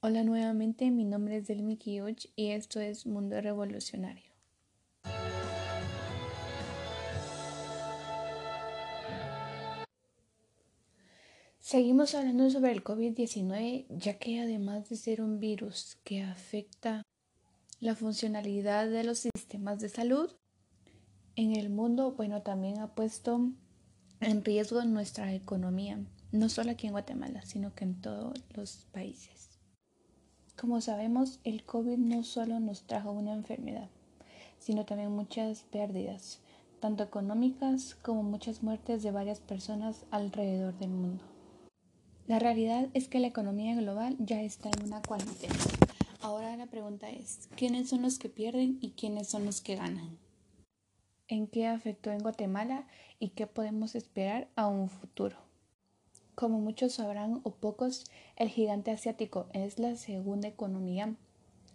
Hola nuevamente, mi nombre es Delmi Kiyuch y esto es Mundo Revolucionario. Seguimos hablando sobre el COVID-19 ya que además de ser un virus que afecta la funcionalidad de los sistemas de salud en el mundo, bueno, también ha puesto en riesgo nuestra economía, no solo aquí en Guatemala, sino que en todos los países. Como sabemos, el COVID no solo nos trajo una enfermedad, sino también muchas pérdidas, tanto económicas como muchas muertes de varias personas alrededor del mundo. La realidad es que la economía global ya está en una cuarentena. Ahora la pregunta es, ¿quiénes son los que pierden y quiénes son los que ganan? ¿En qué afectó en Guatemala y qué podemos esperar a un futuro? Como muchos sabrán o pocos, el gigante asiático es la segunda economía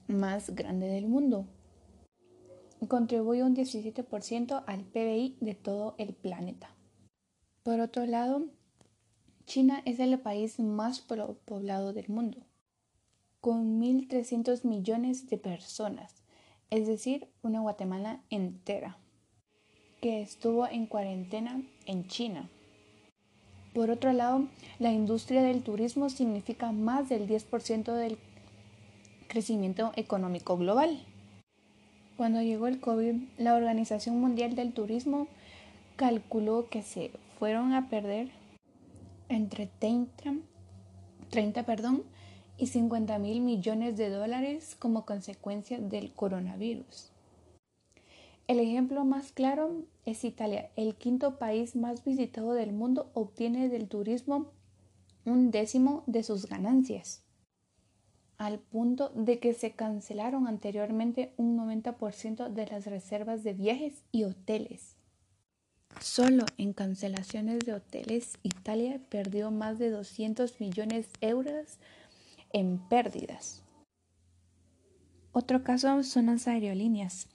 más grande del mundo. Contribuye un 17% al PBI de todo el planeta. Por otro lado, China es el país más poblado del mundo, con 1.300 millones de personas, es decir, una Guatemala entera, que estuvo en cuarentena en China. Por otro lado, la industria del turismo significa más del 10% del crecimiento económico global. Cuando llegó el COVID, la Organización Mundial del Turismo calculó que se fueron a perder entre 30, 30 perdón, y 50 mil millones de dólares como consecuencia del coronavirus. El ejemplo más claro es Italia, el quinto país más visitado del mundo, obtiene del turismo un décimo de sus ganancias, al punto de que se cancelaron anteriormente un 90% de las reservas de viajes y hoteles. Solo en cancelaciones de hoteles, Italia perdió más de 200 millones de euros en pérdidas. Otro caso son las aerolíneas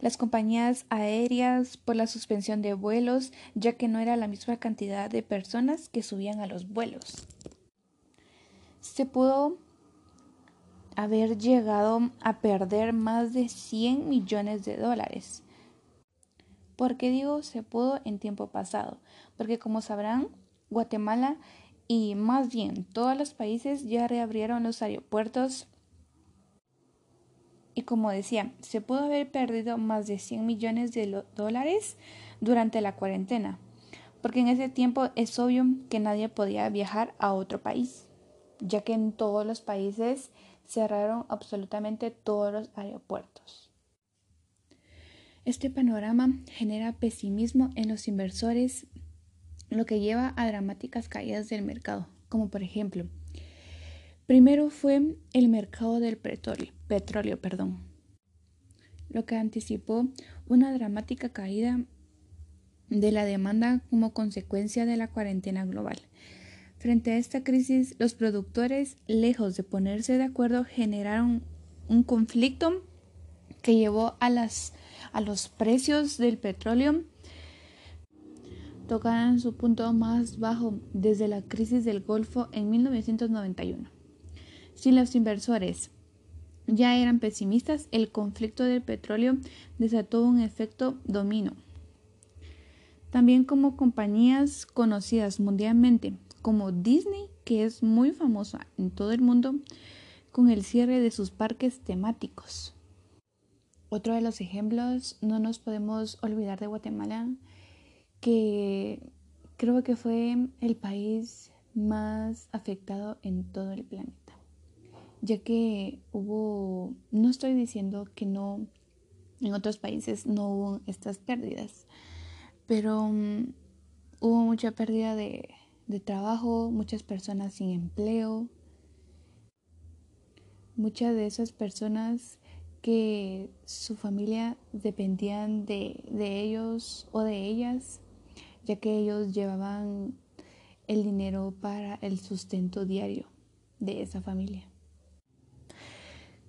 las compañías aéreas por la suspensión de vuelos, ya que no era la misma cantidad de personas que subían a los vuelos. Se pudo haber llegado a perder más de 100 millones de dólares. ¿Por qué digo se pudo en tiempo pasado? Porque como sabrán, Guatemala y más bien todos los países ya reabrieron los aeropuertos y como decía, se pudo haber perdido más de 100 millones de dólares durante la cuarentena, porque en ese tiempo es obvio que nadie podía viajar a otro país, ya que en todos los países cerraron absolutamente todos los aeropuertos. Este panorama genera pesimismo en los inversores, lo que lleva a dramáticas caídas del mercado, como por ejemplo, primero fue el mercado del petróleo, petróleo, perdón, lo que anticipó una dramática caída de la demanda como consecuencia de la cuarentena global. Frente a esta crisis, los productores, lejos de ponerse de acuerdo, generaron un conflicto que llevó a, las, a los precios del petróleo tocaran su punto más bajo desde la crisis del Golfo en 1991. Si los inversores ya eran pesimistas, el conflicto del petróleo desató un efecto domino. También como compañías conocidas mundialmente como Disney, que es muy famosa en todo el mundo, con el cierre de sus parques temáticos. Otro de los ejemplos, no nos podemos olvidar de Guatemala, que creo que fue el país más afectado en todo el planeta ya que hubo, no estoy diciendo que no, en otros países no hubo estas pérdidas, pero mm, hubo mucha pérdida de, de trabajo, muchas personas sin empleo, muchas de esas personas que su familia dependían de, de, ellos o de ellas, ya que ellos llevaban el dinero para el sustento diario de esa familia.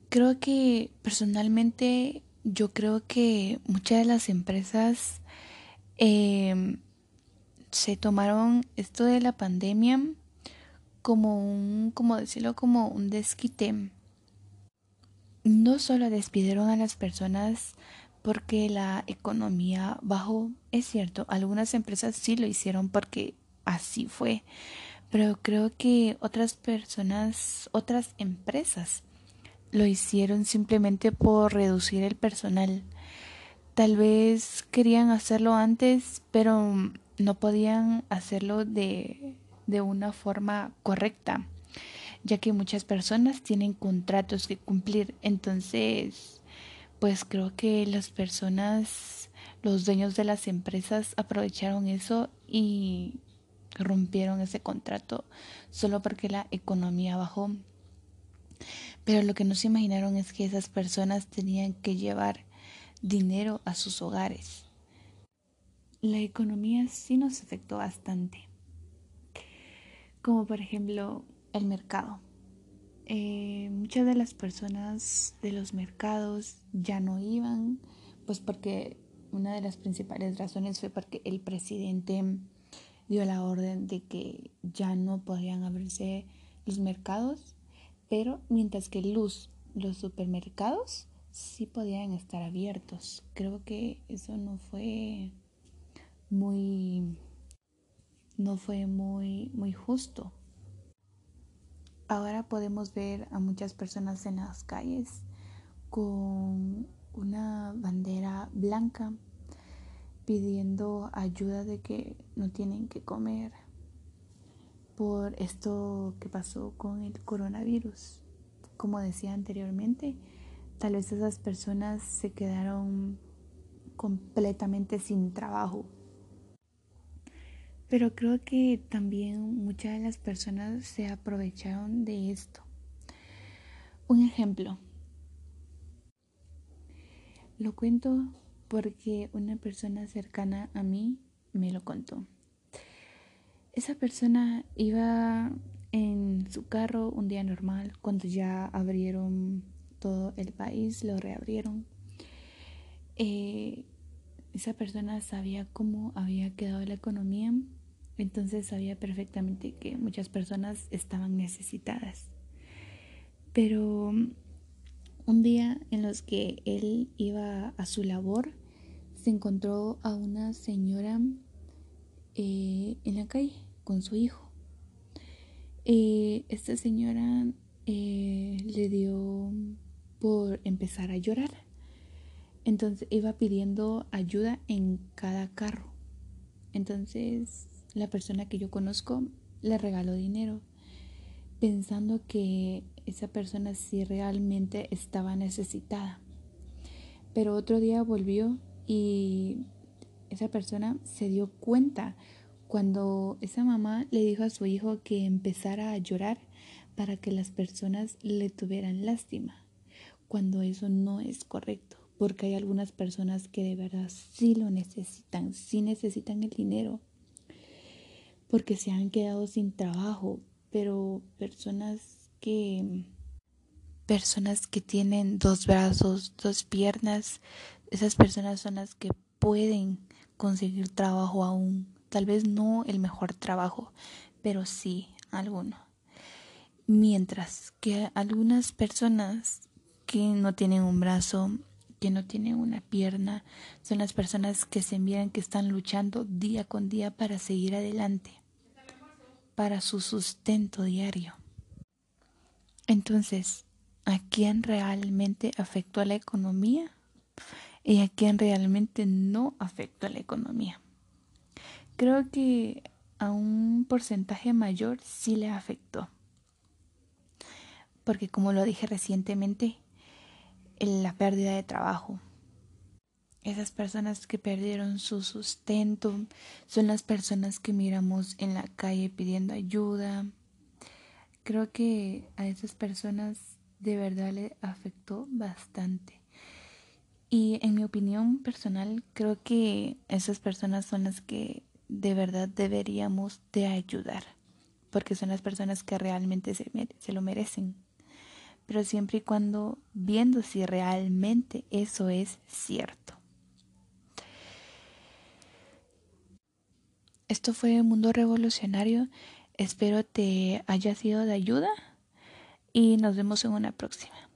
Creo que personalmente yo creo que muchas de las empresas em, se tomaron esto de la pandemia como un, como decirlo, como un desquite. No solo despidieron a las personas porque la economía bajó, es cierto, algunas empresas sí lo hicieron porque así fue, pero creo que otras personas, otras empresas lo hicieron simplemente por reducir el personal. Tal vez querían hacerlo antes, pero no podían hacerlo de, de una forma correcta, ya que muchas personas tienen contratos que cumplir. Entonces, pues creo que las personas, los dueños de las empresas aprovecharon eso y rompieron ese contrato solo porque la economía bajó. Pero lo que no se imaginaron es que esas personas tenían que llevar dinero a sus hogares. La economía sí nos afectó bastante, como por ejemplo el mercado. Eh, muchas de las personas de los mercados ya no iban, pues porque una de las principales razones fue porque el presidente dio la orden de que ya no podían abrirse los mercados, pero mientras que luz, los supermercados sí podían estar abiertos. Creo que eso no fue muy no fue muy muy justo. Ahora podemos ver a muchas personas en las calles con una bandera blanca pidiendo ayuda de que no tienen que comer por esto que pasó con el coronavirus. Como decía anteriormente, tal vez esas personas se quedaron completamente sin trabajo. Pero creo que también muchas de las personas se aprovecharon de esto. Un ejemplo. Lo cuento porque una persona cercana a mí me lo contó. Esa persona iba en su carro un día normal cuando ya abrieron todo el país, lo reabrieron. Eh, esa persona sabía cómo había quedado la economía, entonces sabía perfectamente que muchas personas estaban necesitadas. Pero un día en los que él iba a su labor, se encontró a una señora eh, en la calle con su hijo. Eh, esta señora eh, le dio por empezar a llorar. Entonces iba pidiendo ayuda en cada carro. Entonces la persona que yo conozco le regaló dinero pensando que esa persona sí realmente estaba necesitada. Pero otro día volvió y esa persona se dio cuenta cuando esa mamá le dijo a su hijo que empezara a llorar para que las personas le tuvieran lástima, cuando eso no es correcto, porque hay algunas personas que de verdad sí lo necesitan, sí necesitan el dinero, porque se han quedado sin trabajo, pero personas que personas que tienen dos brazos, dos piernas, esas personas son las que pueden conseguir trabajo aún. Tal vez no el mejor trabajo, pero sí alguno. Mientras que algunas personas que no tienen un brazo, que no tienen una pierna, son las personas que se miran que están luchando día con día para seguir adelante para su sustento diario. Entonces, ¿a quién realmente afectó a la economía? ¿Y a quién realmente no afectó a la economía? Creo que a un porcentaje mayor sí le afectó. Porque como lo dije recientemente, la pérdida de trabajo, esas personas que perdieron su sustento son las personas que miramos en la calle pidiendo ayuda. Creo que a esas personas de verdad le afectó bastante. Y en mi opinión personal, creo que esas personas son las que de verdad deberíamos de ayudar, porque son las personas que realmente se, se lo merecen. Pero siempre y cuando viendo si realmente eso es cierto. Esto fue Mundo Revolucionario. Espero te haya sido de ayuda y nos vemos en una próxima.